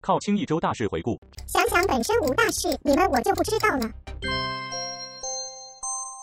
靠清一周大事回顾，想想本身无大事，你们我就不知道了。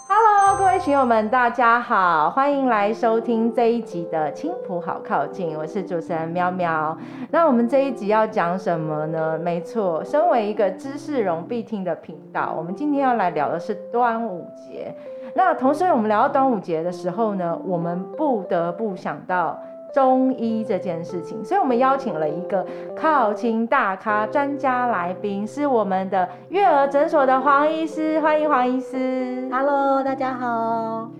Hello，各位群友们，大家好，欢迎来收听这一集的青浦好靠近，我是主持人喵喵。那我们这一集要讲什么呢？没错，身为一个知识容必听的频道，我们今天要来聊的是端午节。那同时，我们聊到端午节的时候呢，我们不得不想到。中医这件事情，所以我们邀请了一个靠亲大咖专家来宾，是我们的月儿诊所的黄医师，欢迎黄医师。Hello，大家好。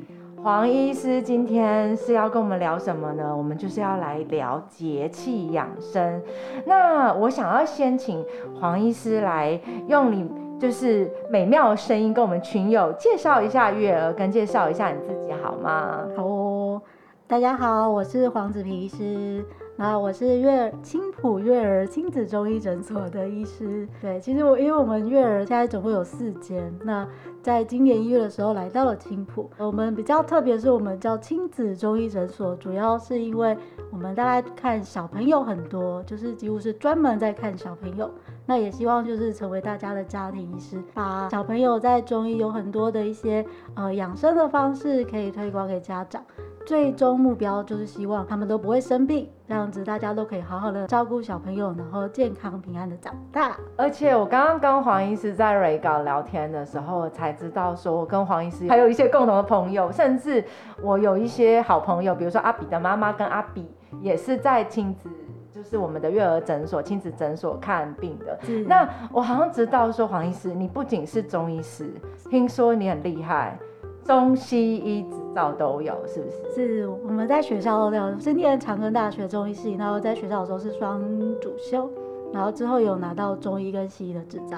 黄医师今天是要跟我们聊什么呢？我们就是要来聊节气养生。那我想要先请黄医师来用你就是美妙的声音跟我们群友介绍一下月儿，跟介绍一下你自己好吗？好哦。大家好，我是黄子皮医师，那我是月青浦月儿亲子中医诊所的医师。对，其实我因为我们月儿现在总共有四间，那在今年一月的时候来到了青浦。我们比较特别是我们叫亲子中医诊所，主要是因为我们大概看小朋友很多，就是几乎是专门在看小朋友。那也希望就是成为大家的家庭医师，把小朋友在中医有很多的一些呃养生的方式可以推广给家长。最终目标就是希望他们都不会生病，这样子大家都可以好好的照顾小朋友，然后健康平安的长大。而且我刚刚跟黄医师在瑞港聊天的时候，才知道说我跟黄医师还有一些共同的朋友，甚至我有一些好朋友，比如说阿比的妈妈跟阿比也是在亲子，就是我们的月儿诊所亲子诊所看病的。那我好像知道说黄医师，你不仅是中医师，听说你很厉害。中西医执照都有，是不是？是，我们在学校都有，是念长庚大学中医系，然后在学校的时候是双主修，然后之后有拿到中医跟西医的执照。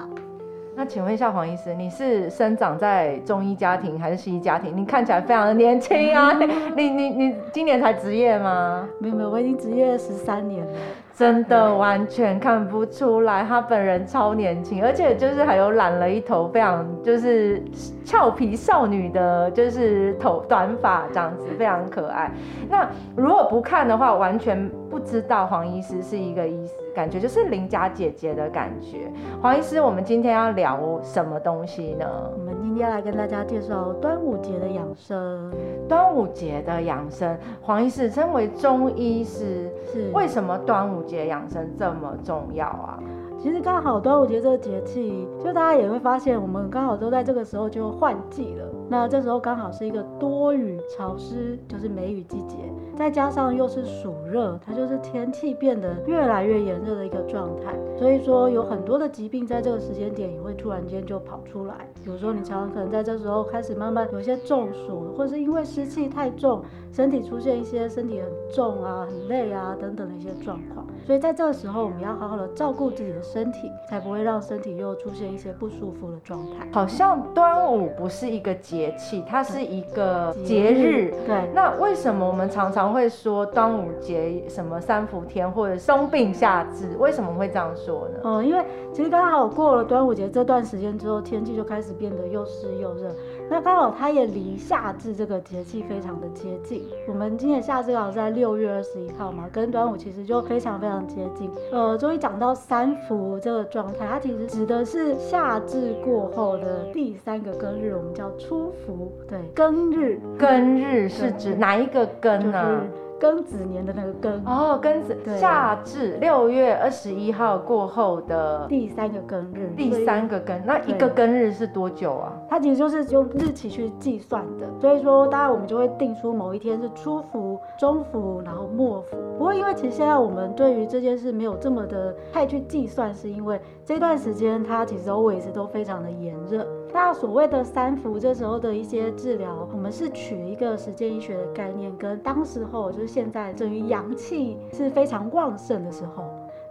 那请问一下黄医师，你是生长在中医家庭还是西医家庭？你看起来非常的年轻啊，你你你今年才职业吗？没有没有，我已经职业十三年了。真的完全看不出来，他本人超年轻，而且就是还有染了一头非常就是俏皮少女的，就是头短发这样子，非常可爱。那如果不看的话，完全不知道黄医师是一个医师，感觉就是邻家姐姐的感觉。黄医师，我们今天要聊什么东西呢？我们今天来跟大家介绍端午节的养生。端午节的养生，黄医师身为中医师，是为什么端午节养生这么重要啊？其实刚好端午节这个节气，就大家也会发现，我们刚好都在这个时候就换季了。那这时候刚好是一个多雨潮湿，就是梅雨季节。再加上又是暑热，它就是天气变得越来越炎热的一个状态，所以说有很多的疾病在这个时间点也会突然间就跑出来。比如说你常常可能在这时候开始慢慢有些中暑，或是因为湿气太重，身体出现一些身体很重啊、很累啊等等的一些状况。所以在这个时候，我们要好好的照顾自己的身体，才不会让身体又出现一些不舒服的状态。好像端午不是一个节气，它是一个节日。对，那为什么我们常常会说端午节什么三伏天或者冬病夏治？为什么会这样说呢？嗯，因为其实刚好过了端午节这段时间之后，天气就开始变得又湿又热。那刚好它也离夏至这个节气非常的接近。我们今年夏至刚好在六月二十一号嘛，跟端午其实就非常非常接近。呃，终于讲到三伏这个状态，它其实指的是夏至过后的第三个庚日，我们叫初伏。对，庚日，庚日是指哪一个庚呢？就是庚子年的那个庚哦，庚子夏至六月二十一号过后的第三个庚日，第三个庚，那一个庚日是多久啊？它其实就是用日期去计算的，所以说当然我们就会定出某一天是初伏、中伏，然后末伏。不过因为其实现在我们对于这件事没有这么的太去计算，是因为这段时间它其实 always 都非常的炎热。那所谓的三伏，这时候的一些治疗，我们是取一个时间医学的概念，跟当时候就是现在，等于阳气是非常旺盛的时候。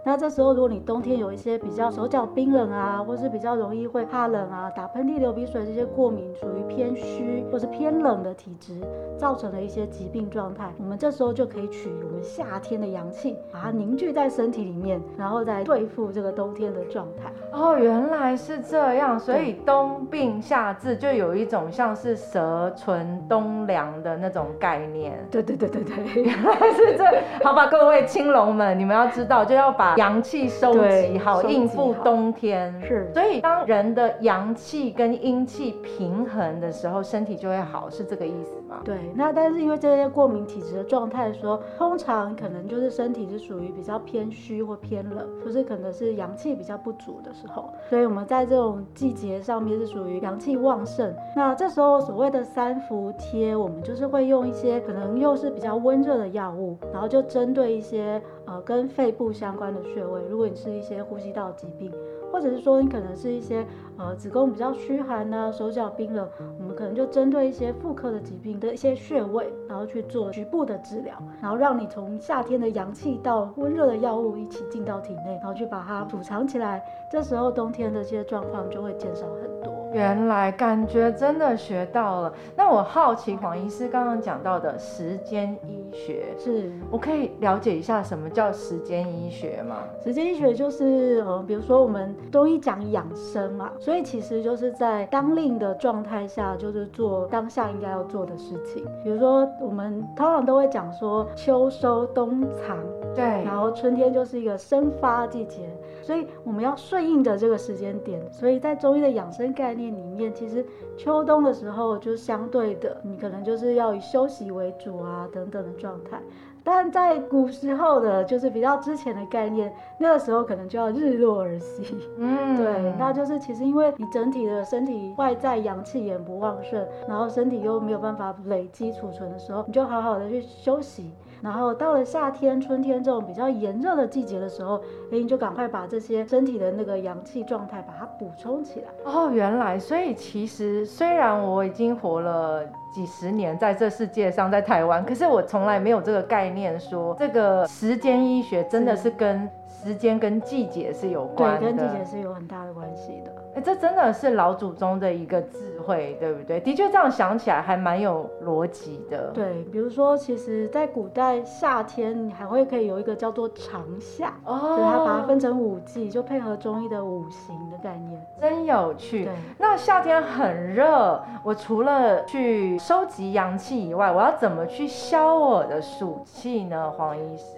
那这时候如果你冬天有一些比较手脚冰冷啊，或是比较容易会怕冷啊、打喷嚏、流鼻水这些过敏，属于偏虚或是偏冷的体质，造成了一些疾病状态，我们这时候就可以取我们夏天的阳气，把它凝聚在身体里面，然后再对付这个冬天的状态。哦，原来是这样，所以冬病夏治就有一种像是蛇存冬粮的那种概念。对对对对对，原来是这。好吧，各位青龙们，你们要知道，就要把阳气收集好，应付冬天。是，所以当人的阳气跟阴气平衡的时候，身体就会好，是这个意思对，那但是因为这些过敏体质的状态说，通常可能就是身体是属于比较偏虚或偏冷，就是可能是阳气比较不足的时候，所以我们在这种季节上面是属于阳气旺盛。那这时候所谓的三伏贴，我们就是会用一些可能又是比较温热的药物，然后就针对一些呃跟肺部相关的穴位，如果你是一些呼吸道疾病。或者是说你可能是一些呃子宫比较虚寒呐，手脚冰冷，我们可能就针对一些妇科的疾病的一些穴位，然后去做局部的治疗，然后让你从夏天的阳气到温热的药物一起进到体内，然后去把它储藏起来，这时候冬天的这些状况就会减少很多。原来感觉真的学到了。那我好奇黄医师刚刚讲到的时间医学，是我可以了解一下什么叫时间医学吗？时间医学就是呃，比如说我们中医讲养生嘛，所以其实就是在当令的状态下，就是做当下应该要做的事情。比如说我们通常都会讲说秋收冬藏，对，然后春天就是一个生发季节。所以我们要顺应着这个时间点，所以在中医的养生概念里面，其实秋冬的时候就相对的，你可能就是要以休息为主啊，等等的状态。但在古时候的，就是比较之前的概念，那个时候可能就要日落而息。嗯，对，那就是其实因为你整体的身体外在阳气也不旺盛，然后身体又没有办法累积储存的时候，你就好好的去休息。然后到了夏天、春天这种比较炎热的季节的时候，哎，你就赶快把这些身体的那个阳气状态把它补充起来。哦，原来，所以其实虽然我已经活了几十年在这世界上，在台湾，可是我从来没有这个概念说，说这个时间医学真的是跟时间跟季节是有关的，对，跟季节是有很大的关系的。哎，这真的是老祖宗的一个智慧，对不对？的确，这样想起来还蛮有逻辑的。对，比如说，其实，在古代夏天，你还会可以有一个叫做长夏，哦，所以它把它分成五季，就配合中医的五行的概念，真有趣。对，那夏天很热，我除了去收集阳气以外，我要怎么去消我的暑气呢？黄医师？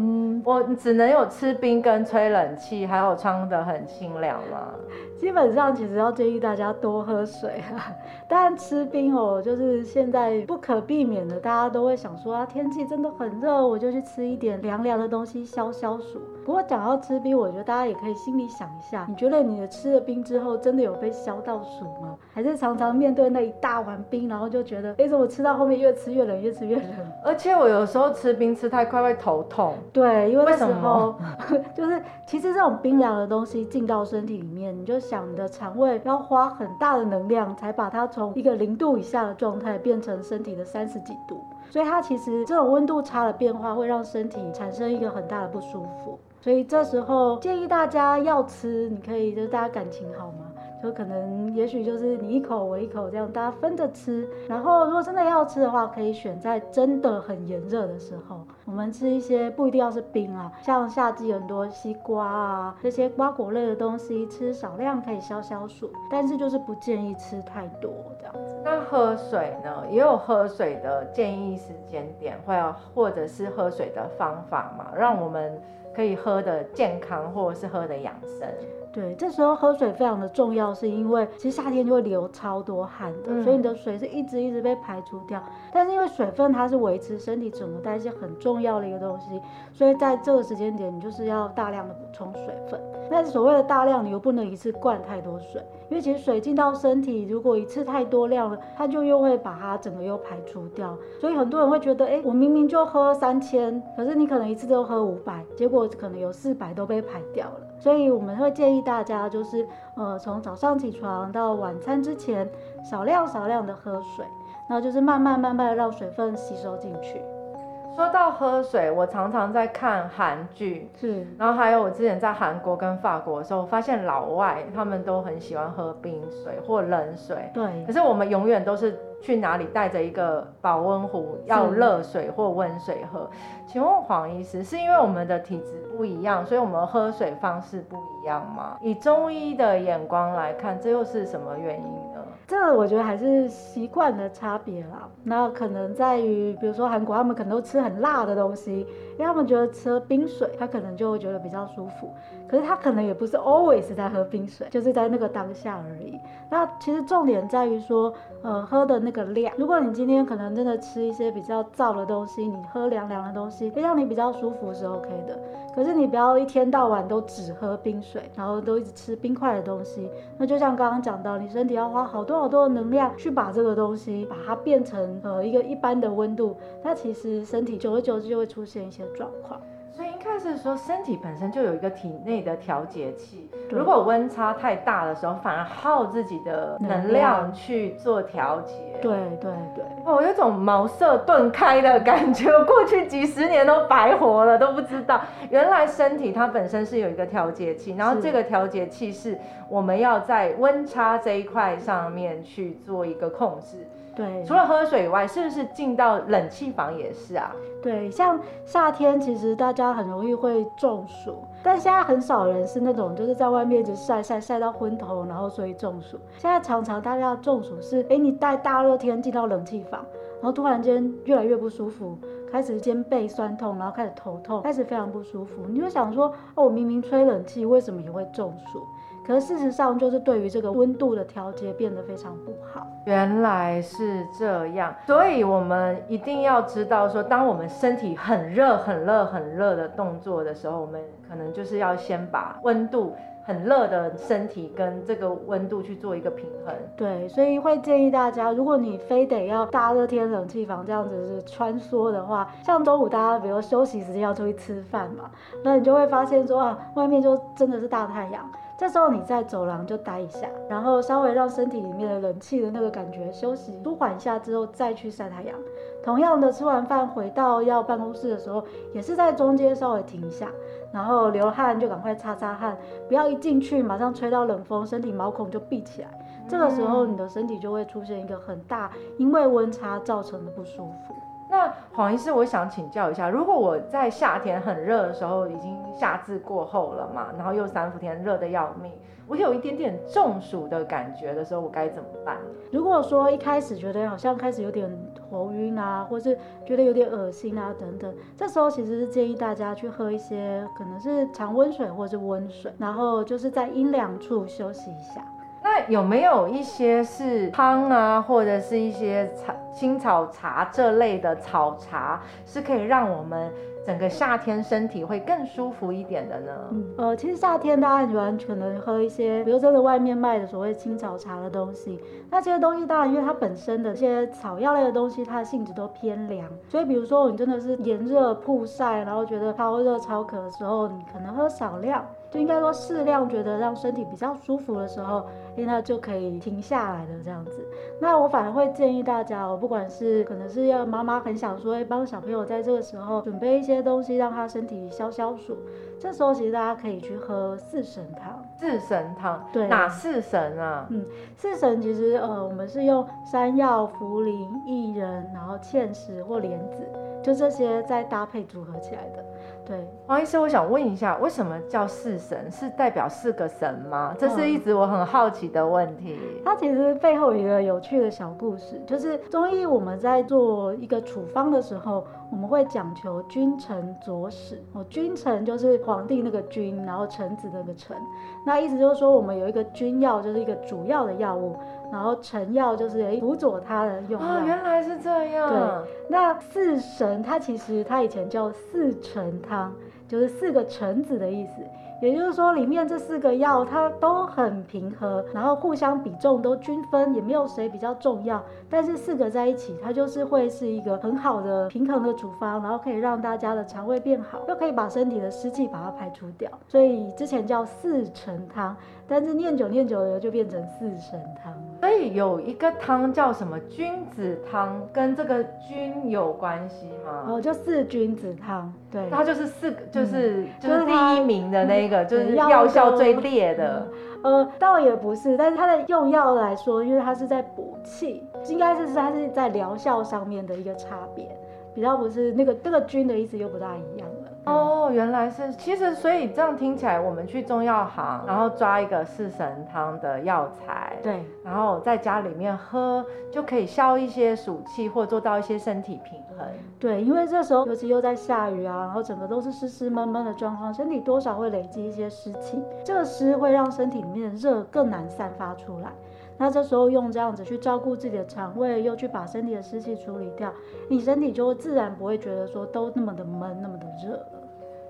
嗯，我只能有吃冰跟吹冷气，还有穿得很清凉吗？基本上其实要建议大家多喝水啊。但吃冰哦，就是现在不可避免的，大家都会想说啊，天气真的很热，我就去吃一点凉凉的东西消消暑。不过讲到吃冰，我觉得大家也可以心里想一下，你觉得你的吃了冰之后，真的有被消到暑吗？还是常常面对那一大碗冰，然后就觉得，哎，怎么吃到后面越吃越冷，越吃越冷？而且我有时候吃冰吃太快会头痛。对，因为那时候 就是其实这种冰凉的东西进到身体里面，你就想你的肠胃要花很大的能量才把它从一个零度以下的状态变成身体的三十几度，所以它其实这种温度差的变化会让身体产生一个很大的不舒服。所以这时候建议大家要吃，你可以就是大家感情好吗？就可能，也许就是你一口我一口这样，大家分着吃。然后，如果真的要吃的话，可以选在真的很炎热的时候。我们吃一些不一定要是冰啊，像夏季很多西瓜啊这些瓜果类的东西，吃少量可以消消暑，但是就是不建议吃太多这样子。那喝水呢？也有喝水的建议时间点，或者或者是喝水的方法嘛，让我们可以喝的健康，或者是喝的养生。对，这时候喝水非常的重要，是因为其实夏天就会流超多汗的，嗯、所以你的水是一直一直被排除掉。但是因为水分它是维持身体整个代谢很重要的一个东西，所以在这个时间点你就是要大量的补充水分。但是所谓的大量，你又不能一次灌太多水，因为其实水进到身体，如果一次太多量了，它就又会把它整个又排除掉。所以很多人会觉得，哎，我明明就喝三千，可是你可能一次都喝五百，结果可能有四百都被排掉了。所以我们会建议大家，就是呃，从早上起床到晚餐之前，少量少量的喝水，然后就是慢慢慢慢的让水分吸收进去。说到喝水，我常常在看韩剧，是，然后还有我之前在韩国跟法国的时候，我发现老外他们都很喜欢喝冰水或冷水，对。可是我们永远都是去哪里带着一个保温壶，要热水或温水喝。请问黄医师，是因为我们的体质不一样，所以我们喝水方式不一样吗？以中医的眼光来看，这又是什么原因呢？这个我觉得还是习惯的差别啦。那可能在于，比如说韩国，他们可能都吃很辣的东西，因为他们觉得吃冰水，他可能就会觉得比较舒服。可是他可能也不是 always 在喝冰水，就是在那个当下而已。那其实重点在于说，呃，喝的那个量。如果你今天可能真的吃一些比较燥的东西，你喝凉凉的东西，会让你比较舒服是 OK 的。可是你不要一天到晚都只喝冰水，然后都一直吃冰块的东西。那就像刚刚讲到，你身体要花好多少多的能量去把这个东西把它变成呃一个一般的温度，那其实身体久而久之就会出现一些状况。所以应该是说，身体本身就有一个体内的调节器。如果温差太大的时候，反而耗自己的能量去做调节。对对对。哦，有种茅塞顿开的感觉。我 过去几十年都白活了，都不知道原来身体它本身是有一个调节器，然后这个调节器是我们要在温差这一块上面去做一个控制。对，除了喝水以外，是不是进到冷气房也是啊？对，像夏天其实大家很容易会中暑，但现在很少人是那种就是在外面一直晒晒晒到昏头，然后所以中暑。现在常常大家中暑是，哎，你在大热天进到冷气房，然后突然间越来越不舒服，开始肩背酸痛，然后开始头痛，开始非常不舒服。你就想说，哦，我明明吹冷气，为什么也会中暑？可是事实上，就是对于这个温度的调节变得非常不好。原来是这样，所以我们一定要知道说，当我们身体很热、很热、很热的动作的时候，我们可能就是要先把温度很热的身体跟这个温度去做一个平衡。对，所以会建议大家，如果你非得要大热天冷气房这样子是穿梭的话，像周五大家比如休息时间要出去吃饭嘛，那你就会发现说啊，外面就真的是大太阳。这时候你在走廊就待一下，然后稍微让身体里面的冷气的那个感觉休息舒缓一下之后，再去晒太阳。同样的，吃完饭回到要办公室的时候，也是在中间稍微停一下，然后流汗就赶快擦擦汗，不要一进去马上吹到冷风，身体毛孔就闭起来。这个时候你的身体就会出现一个很大因为温差造成的不舒服。那黄医师，我想请教一下，如果我在夏天很热的时候，已经夏至过后了嘛，然后又三伏天热得要命，我有一点点中暑的感觉的时候，我该怎么办？如果说一开始觉得好像开始有点头晕啊，或是觉得有点恶心啊等等，这时候其实是建议大家去喝一些可能是常温水或是温水，然后就是在阴凉处休息一下。那有没有一些是汤啊，或者是一些草青草茶这类的草茶，是可以让我们整个夏天身体会更舒服一点的呢？嗯，呃，其实夏天大家很喜欢可能喝一些，比如说在外面卖的所谓青草茶的东西。那这些东西当然因为它本身的这些草药类的东西，它的性质都偏凉，所以比如说你真的是炎热曝晒，然后觉得超热超渴的时候，你可能喝少量。就应该说适量，觉得让身体比较舒服的时候，哎，那就可以停下来的这样子。那我反而会建议大家，我不管是可能是要妈妈很想说，哎，帮小朋友在这个时候准备一些东西，让他身体消消暑。这时候其实大家可以去喝四神汤。四神汤，对，哪四神啊？嗯，四神其实呃，我们是用山药、茯苓、薏仁，然后芡实或莲子，就这些再搭配组合起来的。对，黄医师，我想问一下，为什么叫四神？是代表四个神吗？这是一直我很好奇的问题。嗯，它其实背后有一个有趣的小故事，就是中医我们在做一个处方的时候，我们会讲求君臣佐使。哦，君臣就是皇帝那个君，然后臣子那个臣。那意思就是说，我们有一个君药，就是一个主要的药物。然后臣药就是辅佐他的用药。哦，原来是这样。对，那四神它其实它以前叫四臣汤，就是四个臣子的意思。也就是说，里面这四个药它都很平和，然后互相比重都均分，也没有谁比较重要。但是四个在一起，它就是会是一个很好的平衡的处方，然后可以让大家的肠胃变好，又可以把身体的湿气把它排除掉。所以之前叫四神汤，但是念久念久了就变成四神汤。所以有一个汤叫什么君子汤，跟这个君有关系吗？哦，就四君子汤，对，它就是四个，就是、嗯、就是第一名的那个，就是药效最烈的。呃，倒也不是，但是它的用药来说，因为它是在补气，应该是它是在疗效上面的一个差别，比较不是那个那个菌的意思又不大一样了。哦，原来是，其实所以这样听起来，我们去中药行，然后抓一个四神汤的药材，对，然后在家里面喝，就可以消一些暑气，或做到一些身体平衡。对，因为这时候尤其又在下雨啊，然后整个都是湿湿闷闷的状况，身体多少会累积一些湿气，这个湿会让身体里面的热更难散发出来。那这时候用这样子去照顾自己的肠胃，又去把身体的湿气处理掉，你身体就会自然不会觉得说都那么的闷，那么的热。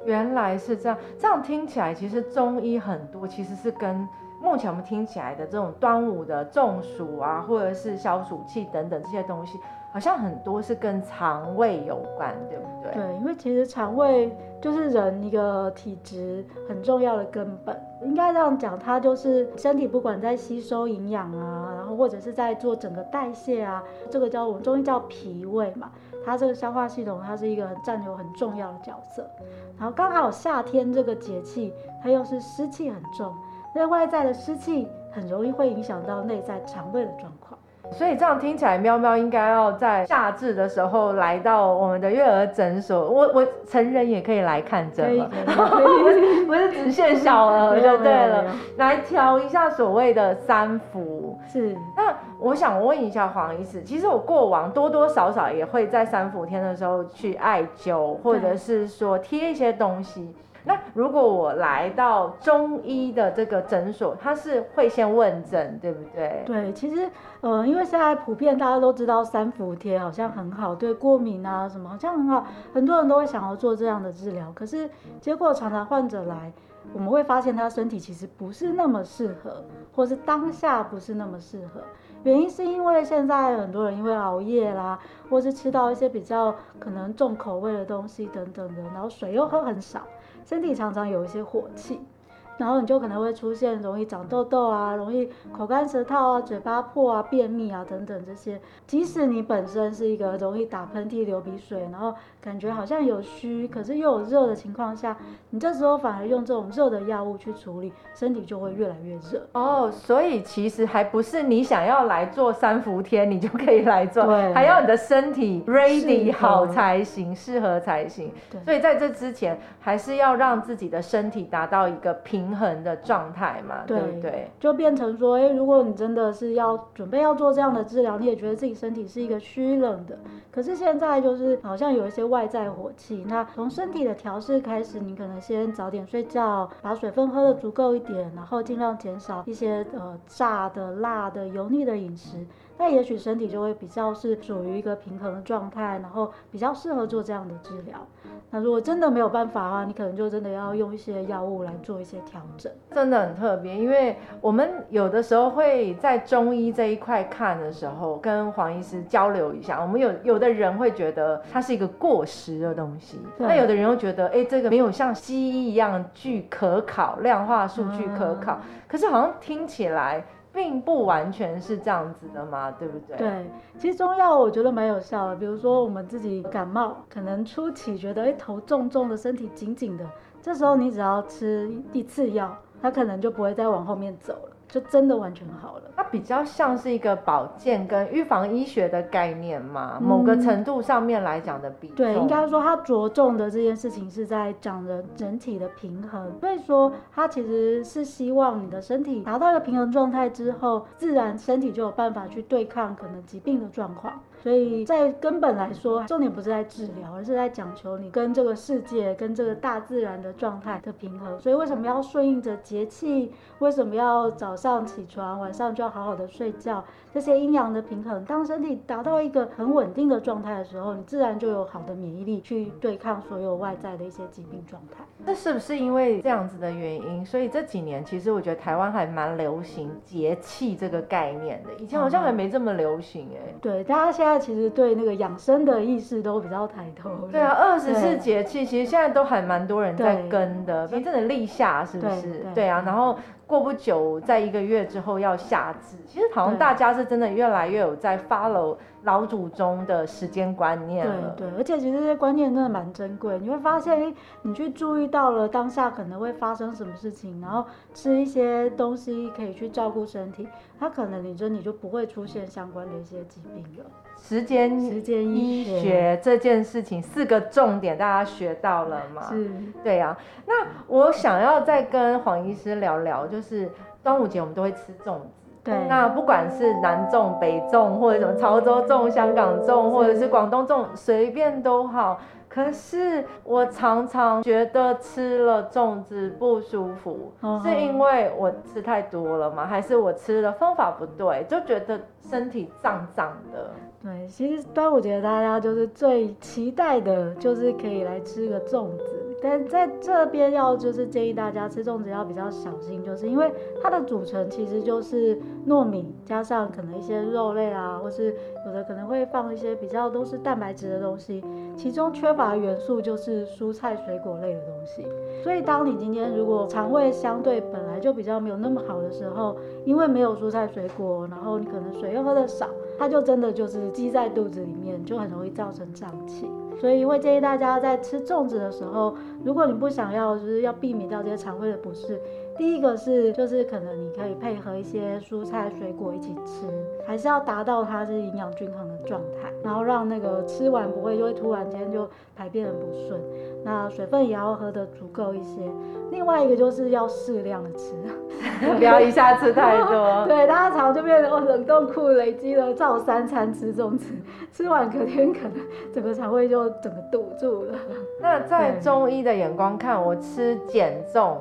原来是这样，这样听起来其实中医很多其实是跟目前我们听起来的这种端午的中暑啊，或者是消暑气等等这些东西，好像很多是跟肠胃有关，对不对？对，因为其实肠胃就是人一个体质很重要的根本，应该这样讲，它就是身体不管在吸收营养啊，然后或者是在做整个代谢啊，这个叫我们中医叫脾胃嘛。它这个消化系统，它是一个很占有很重要的角色。然后刚好夏天这个节气，它又是湿气很重，那外在的湿气很容易会影响到内在肠胃的状况。所以这样听起来，喵喵应该要在夏至的时候来到我们的月儿诊所。我我成人也可以来看诊吗？不是不是只限小儿 就对了，来调一下所谓的三伏。是。那我想问一下黄医师，其实我过往多多少少也会在三伏天的时候去艾灸，或者是说贴一些东西。那如果我来到中医的这个诊所，他是会先问诊，对不对？对，其实，呃，因为现在普遍大家都知道三伏贴好像很好，对过敏啊什么好像很好，很多人都会想要做这样的治疗。可是结果常常患者来，我们会发现他身体其实不是那么适合，或是当下不是那么适合。原因是因为现在很多人因为熬夜啦，或是吃到一些比较可能重口味的东西等等的，然后水又喝很少。身体常常有一些火气。然后你就可能会出现容易长痘痘啊，容易口干舌燥啊，嘴巴破啊，便秘啊等等这些。即使你本身是一个容易打喷嚏、流鼻水，然后感觉好像有虚，可是又有热的情况下，你这时候反而用这种热的药物去处理，身体就会越来越热。哦，所以其实还不是你想要来做三伏天，你就可以来做，对，还要你的身体 ready 好才行，适合才行。对，所以在这之前，还是要让自己的身体达到一个平。平衡的状态嘛，对不对？就变成说，哎，如果你真的是要准备要做这样的治疗，你也觉得自己身体是一个虚冷的，可是现在就是好像有一些外在火气。那从身体的调试开始，你可能先早点睡觉，把水分喝得足够一点，然后尽量减少一些呃炸的、辣的、油腻的饮食。那也许身体就会比较是属于一个平衡的状态，然后比较适合做这样的治疗。那如果真的没有办法的话，你可能就真的要用一些药物来做一些调整。真的很特别，因为我们有的时候会在中医这一块看的时候，跟黄医师交流一下。我们有有的人会觉得它是一个过时的东西，那有的人又觉得，哎，这个没有像西医一样具可考，量化数据可考。嗯、可是好像听起来。并不完全是这样子的嘛，对不对？对，其实中药我觉得蛮有效的。比如说我们自己感冒，可能初期觉得哎头重重的，身体紧紧的，这时候你只要吃一次药，它可能就不会再往后面走了。就真的完全好了，它比较像是一个保健跟预防医学的概念嘛，嗯、某个程度上面来讲的比对，应该说它着重的这件事情是在讲人整体的平衡，所以说它其实是希望你的身体达到一个平衡状态之后，自然身体就有办法去对抗可能疾病的状况。所以在根本来说，重点不是在治疗，而是在讲求你跟这个世界、跟这个大自然的状态的平衡。所以为什么要顺应着节气？为什么要早上起床，晚上就要好好的睡觉？这些阴阳的平衡，当身体达到一个很稳定的状态的时候，你自然就有好的免疫力去对抗所有外在的一些疾病状态。那是不是因为这样子的原因？所以这几年其实我觉得台湾还蛮流行节气这个概念的，以前好像还没这么流行哎、欸。对，大家现在其实对那个养生的意识都比较抬头。对啊，二十四节气其实现在都还蛮多人在跟的，真正的立夏是不是？对，啊，然后。过不久，在一个月之后要夏至。其实好像大家是真的越来越有在 follow 老祖宗的时间观念了。对对，而且其实这些观念真的蛮珍贵。你会发现，你去注意到了当下可能会发生什么事情，然后吃一些东西可以去照顾身体，它可能你就你就不会出现相关的一些疾病了。时间时间医学这件事情四个重点，大家学到了吗？是，对呀、啊。那我想要再跟黄医师聊聊，就是端午节我们都会吃粽子。对。那不管是南粽、北粽，或者什么潮州粽、香港粽，或者是广东粽，随便都好。可是我常常觉得吃了粽子不舒服，是因为我吃太多了吗？还是我吃的方法不对，就觉得身体胀胀的？对，其实端午节大家就是最期待的，就是可以来吃个粽子。但在这边要就是建议大家吃粽子要比较小心，就是因为它的组成其实就是糯米加上可能一些肉类啊，或是有的可能会放一些比较都是蛋白质的东西，其中缺乏元素就是蔬菜水果类的东西。所以当你今天如果肠胃相对本来就比较没有那么好的时候，因为没有蔬菜水果，然后你可能水又喝得少，它就真的就是积在肚子里面，就很容易造成胀气。所以会建议大家在吃粽子的时候，如果你不想要，就是要避免掉这些肠胃的不适。第一个是，就是可能你可以配合一些蔬菜水果一起吃，还是要达到它是营养均衡的状态，然后让那个吃完不会就会突然间就排便很不顺。那水分也要喝的足够一些。另外一个就是要适量的吃，不要一下吃太多。对，大家常就变成冷冻库累积了照三餐吃粽子，吃完隔天可能整个肠胃就整个堵住了。那在中医的眼光看，我吃减重。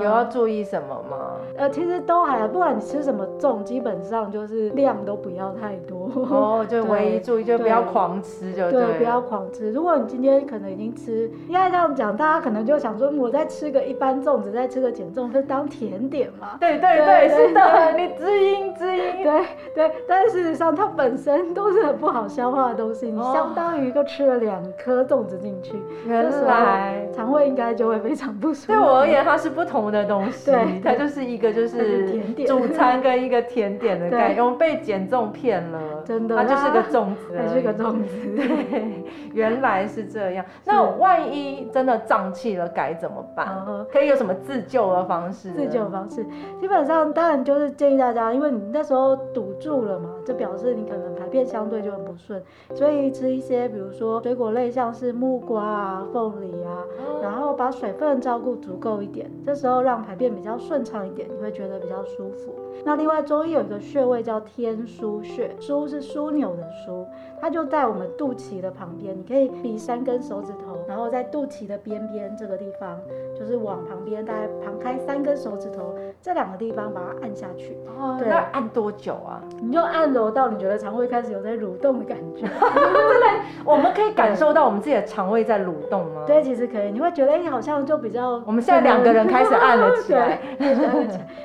有要注意什么吗？呃，其实都还，不管你吃什么粽，基本上就是量都不要太多。哦，就唯一注意 就不要狂吃就对，对，不要狂吃。如果你今天可能已经吃，应该这样讲，大家可能就想说，我再吃个一般粽子，再吃个减重，就当甜点嘛？对 对对，对是的，你滋阴滋阴。对对，但事实上它本身都是很不好消化的东西，你相当于就吃了两颗粽子进去，原来肠胃应该就会非常不舒服。对我而言，它是不。不同的东西，对，它就是一个就是主餐跟一个甜点的概念，我们被减重骗了，真的，它就是个粽子，它是个粽子，对，原来是这样。那万一真的胀气了该怎么办？可以有什么自救的方式？自救的方式，基本上当然就是建议大家，因为你那时候堵住了嘛，就表示你可能排便相对就很不顺，所以吃一些比如说水果类，像是木瓜啊、凤梨啊，然后把水分照顾足够一点。这时候让排便比较顺畅一点，你会觉得比较舒服。那另外中医有一个穴位叫天枢穴，枢是枢纽的枢，它就在我们肚脐的旁边，你可以比三根手指头，然后在肚脐的边边这个地方，就是往旁边大概旁开三根手指头，这两个地方把它按下去。哦，对，那按多久啊？你就按揉到你觉得肠胃开始有在蠕动的感觉。真的，我们可以感受到我们自己的肠胃在蠕动吗？对，其实可以，你会觉得哎，好像就比较。我们现在两个人开。始按了起来，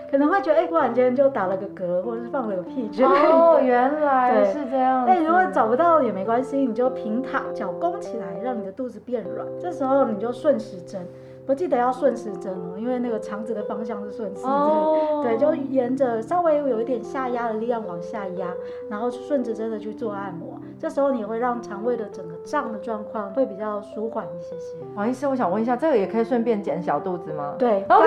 可能会觉得哎，忽然间就打了个嗝，或者是放了个屁。哦，原来是这样。哎，如果找不到也没关系，你就平躺，脚弓起来，让你的肚子变软。这时候你就顺时针。我记得要顺时针哦，因为那个肠子的方向是顺时针，oh. 对，就沿着稍微有一点下压的力量往下压，然后顺时针的去做按摩。这时候你会让肠胃的整个胀的状况会比较舒缓一些些。王医师，我想问一下，这个也可以顺便减小肚子吗？对，刚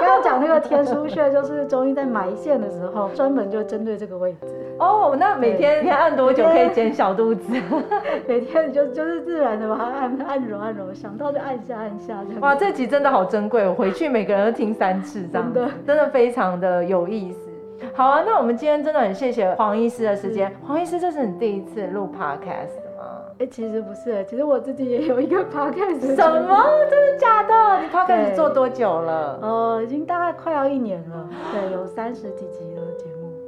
刚讲那个天枢穴，就是中医在埋线的时候专门就针对这个位置。哦，oh, 那每天天按多久可以减小肚子？每天你就就是自然的把它按按揉按揉，想到就按下按下这样。这集真的好珍贵，我回去每个人都听三次，这样的真的非常的有意思。好啊，那我们今天真的很谢谢黄医师的时间。黄医师，这是你第一次录 podcast 吗？哎、欸，其实不是，其实我自己也有一个 podcast。什么？真的假的？你 podcast 做多久了？呃，已经大概快要一年了。对，有三十几集了。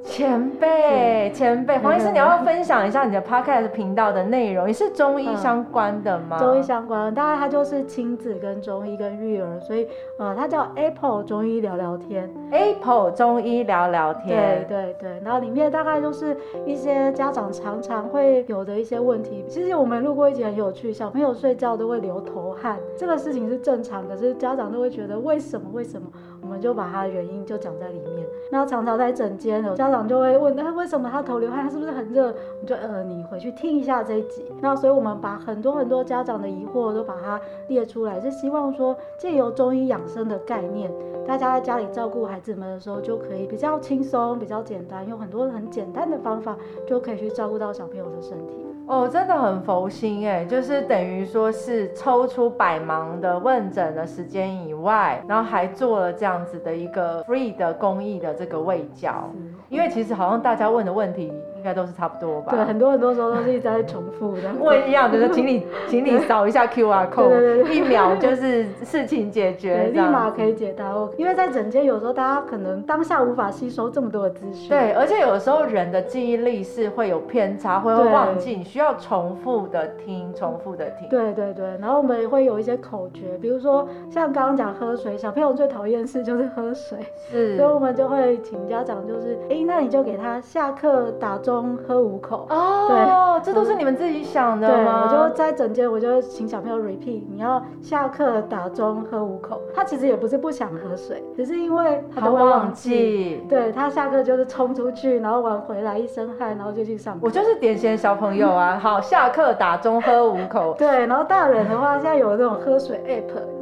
前辈，前辈，黄医师，你要分享一下你的 podcast 频道的内容？也是中医相关的吗？嗯、中医相关，当然它就是亲子跟中医跟育儿，所以呃，它叫 Apple 中医聊聊天。Apple 中医聊聊天，对对对。然后里面大概就是一些家长常常会有的一些问题。其实我们录过一集很有趣，小朋友睡觉都会流头汗，这个事情是正常，可是家长都会觉得为什么？为什么？我们就把它的原因就讲在里面。那常常在诊间有家长。就会问那为什么他头流汗，他是不是很热？我们就呃，你回去听一下这一集。那所以我们把很多很多家长的疑惑都把它列出来，是希望说借由中医养生的概念，大家在家里照顾孩子们的时候就可以比较轻松、比较简单，用很多很简单的方法就可以去照顾到小朋友的身体。哦，真的很佛心哎，就是等于说是抽出百忙的问诊的时间以外，然后还做了这样子的一个 free 的公益的这个卫教，因为其实好像大家问的问题。应该都是差不多吧？对，很多很多时候都是一直在重复的。问一样，就是请你，请你扫一下 QR code，对对对，一秒就是事情解决，立马可以解答。因为在整间有时候大家可能当下无法吸收这么多的资讯。对，而且有的时候人的记忆力是会有偏差，会忘记，你需要重复的听，重复的听。对对对，然后我们也会有一些口诀，比如说像刚刚讲喝水，小朋友最讨厌的事就是喝水，是，所以我们就会请家长就是，哎，那你就给他下课打。中喝五口哦，对，这都是你们自己想的吗？对，我就在整间，我就请小朋友 repeat，你要下课打钟喝五口。他其实也不是不想喝水，只是因为他都会忘记。对，他下课就是冲出去，然后玩回来一身汗，然后就去上课。我就是典型的小朋友啊，好，下课打钟喝五口。对，然后大人的话，现在有那种喝水 app。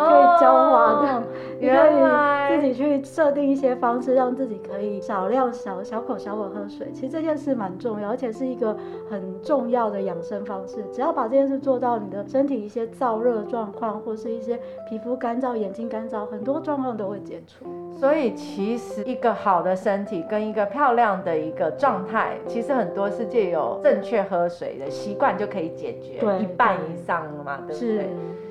可以教化这种，原来自己去设定一些方式，让自己可以少量小小口小口喝水。其实这件事蛮重要，而且是一个很重要的养生方式。只要把这件事做到，你的身体一些燥热状况，或是一些皮肤干燥、眼睛干燥，很多状况都会解除。所以其实一个好的身体跟一个漂亮的一个状态，其实很多是借由正确喝水的习惯就可以解决，一半以上了嘛，对不对？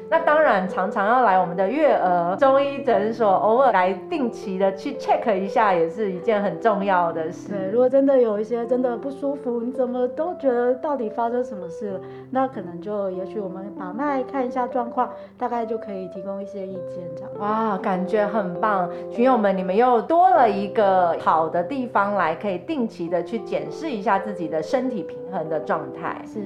是。那当然，常常要来我们的月儿中医诊所，偶尔来定期的去 check 一下，也是一件很重要的事。对，如果真的有一些真的不舒服，你怎么都觉得到底发生什么事了，那可能就也许我们把脉看一下状况，大概就可以提供一些意见这样。哇，感觉很棒，群友们，你们又多了一个好的地方来，可以定期的去检视一下自己的身体平衡的状态。是。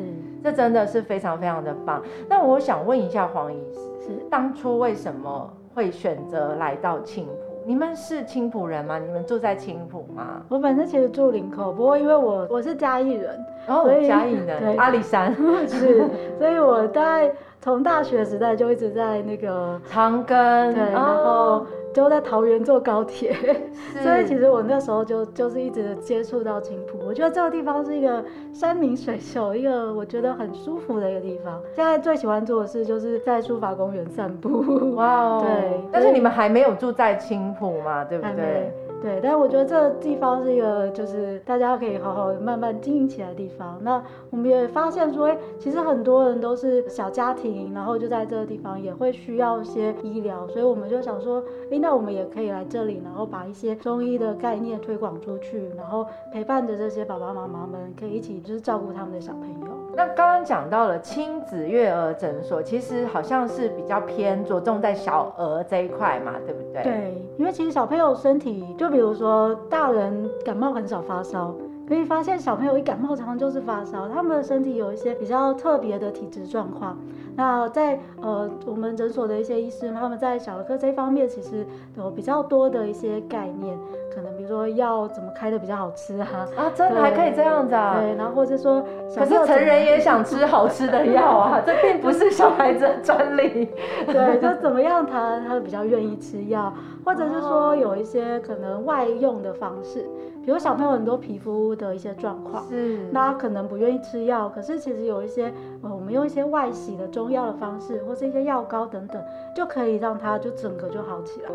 这真的是非常非常的棒。那我想问一下黄是当初为什么会选择来到青浦？你们是青浦人吗？你们住在青浦吗？我本身其实住林口，不过因为我我是嘉义人，哦，嘉义人，阿里山 是，所以我大概从大学时代就一直在那个长庚，对，然后。就在桃园坐高铁，所以其实我那时候就就是一直接触到青浦。我觉得这个地方是一个山明水秀，一个我觉得很舒服的一个地方。现在最喜欢做的事就是在书法公园散步。哇哦，对。但是你们还没有住在青浦嘛，对不对？对，但是我觉得这个地方是一个，就是大家可以好好慢慢经营起来的地方。那我们也发现说，哎，其实很多人都是小家庭，然后就在这个地方也会需要一些医疗，所以我们就想说，哎，那我们也可以来这里，然后把一些中医的概念推广出去，然后陪伴着这些爸爸妈妈们，可以一起就是照顾他们的小朋友。那刚刚讲到了亲子月儿诊所，其实好像是比较偏着重在小儿这一块嘛，对不对？对，因为其实小朋友身体，就比如说大人感冒很少发烧，可以发现小朋友一感冒常常就是发烧，他们的身体有一些比较特别的体质状况。那在呃我们诊所的一些医师，他们在小儿科这一方面其实有比较多的一些概念，可能比如说药怎么开的比较好吃啊？啊，真的还可以这样子啊？对，然后或者说，可是成人也想吃好吃的药啊，这并不是小孩子的专利。对，就怎么样他他比较愿意吃药，或者是说有一些可能外用的方式。比如小朋友很多皮肤的一些状况，是，那他可能不愿意吃药，可是其实有一些，呃，我们用一些外洗的中药的方式，或是一些药膏等等，就可以让他就整个就好起来。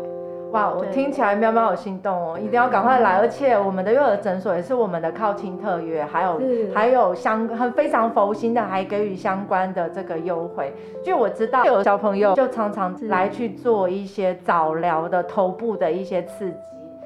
哇，我听起来喵喵好心动哦，一定要赶快来！而且我们的幼儿诊所也是我们的靠亲特约，还有还有相很非常佛心的，还给予相关的这个优惠。据我知道，有小朋友就常常来去做一些早疗的头部的一些刺激，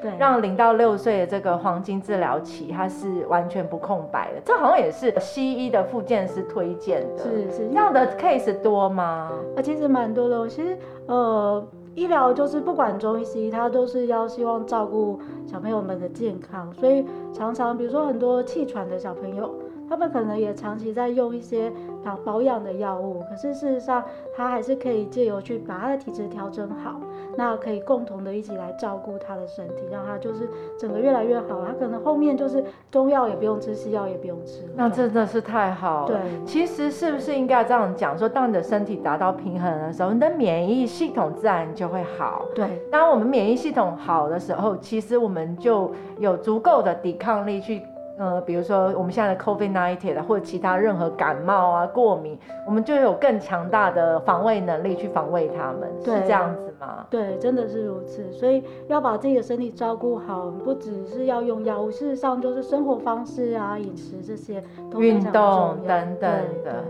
对，让零到六岁的这个黄金治疗期，它是完全不空白的。这好像也是西医的复健师推荐的，是是这样的 case 多吗？啊，其实蛮多的。其实呃。医疗就是不管中医西医，他都是要希望照顾小朋友们的健康，所以常常比如说很多气喘的小朋友。他们可能也长期在用一些保保养的药物，可是事实上，他还是可以借由去把他的体质调整好，那可以共同的一起来照顾他的身体，让他就是整个越来越好。他可能后面就是中药也不用吃，西药也不用吃，那真的是太好了。对，其实是不是应该这样讲？说当你的身体达到平衡的时候，你的免疫系统自然就会好。对，当我们免疫系统好的时候，其实我们就有足够的抵抗力去。呃，比如说我们现在的 COVID-19 或者其他任何感冒啊、过敏，我们就有更强大的防卫能力去防卫他们，是这样子吗？对，真的是如此。所以要把自己的身体照顾好，不只是要用药物，事实上就是生活方式啊、饮食这些都运动等等的。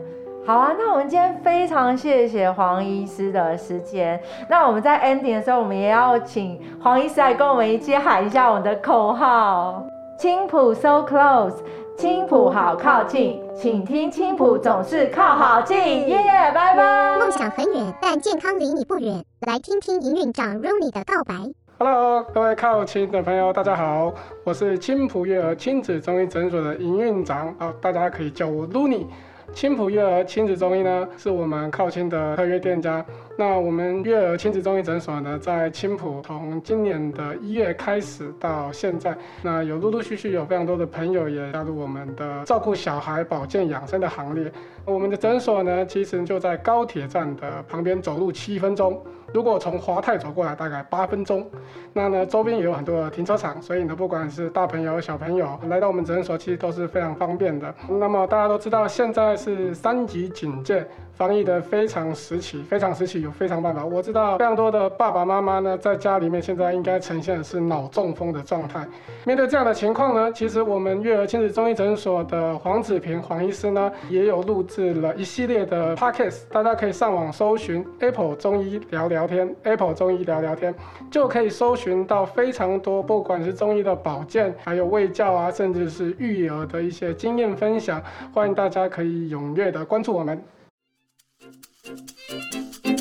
好啊，那我们今天非常谢谢黄医师的时间。那我们在 ending 的时候，我们也要请黄医师来跟我们一起喊一下我们的口号。青浦 so close，青浦好靠近，请听青浦总是靠好近，耶、yeah，拜拜。梦想很远，但健康离你不远，来听听营运长 Rooney 的告白。Hello，各位靠亲的朋友，大家好，我是青浦育儿亲子中医诊所的营运长，啊，大家可以叫我 Rooney。青浦育儿亲子中医呢，是我们靠亲的特约店家。那我们育儿亲子中医诊所呢，在青浦从今年的一月开始到现在，那有陆陆续续有非常多的朋友也加入我们的照顾小孩保健养生的行列。我们的诊所呢，其实就在高铁站的旁边，走路七分钟。如果从华泰走过来，大概八分钟。那呢，周边也有很多的停车场，所以呢，不管是大朋友小朋友来到我们诊所，其实都是非常方便的。那么大家都知道，现在是三级警戒。防疫的非常时期，非常时期有非常办法。我知道非常多的爸爸妈妈呢，在家里面现在应该呈现的是脑中风的状态。面对这样的情况呢，其实我们育儿亲子中医诊所的黄子平黄医师呢，也有录制了一系列的 podcast，大家可以上网搜寻 Apple 中医聊聊天，Apple 中医聊聊天，就可以搜寻到非常多，不管是中医的保健，还有卫教啊，甚至是育儿的一些经验分享。欢迎大家可以踊跃的关注我们。Thank you.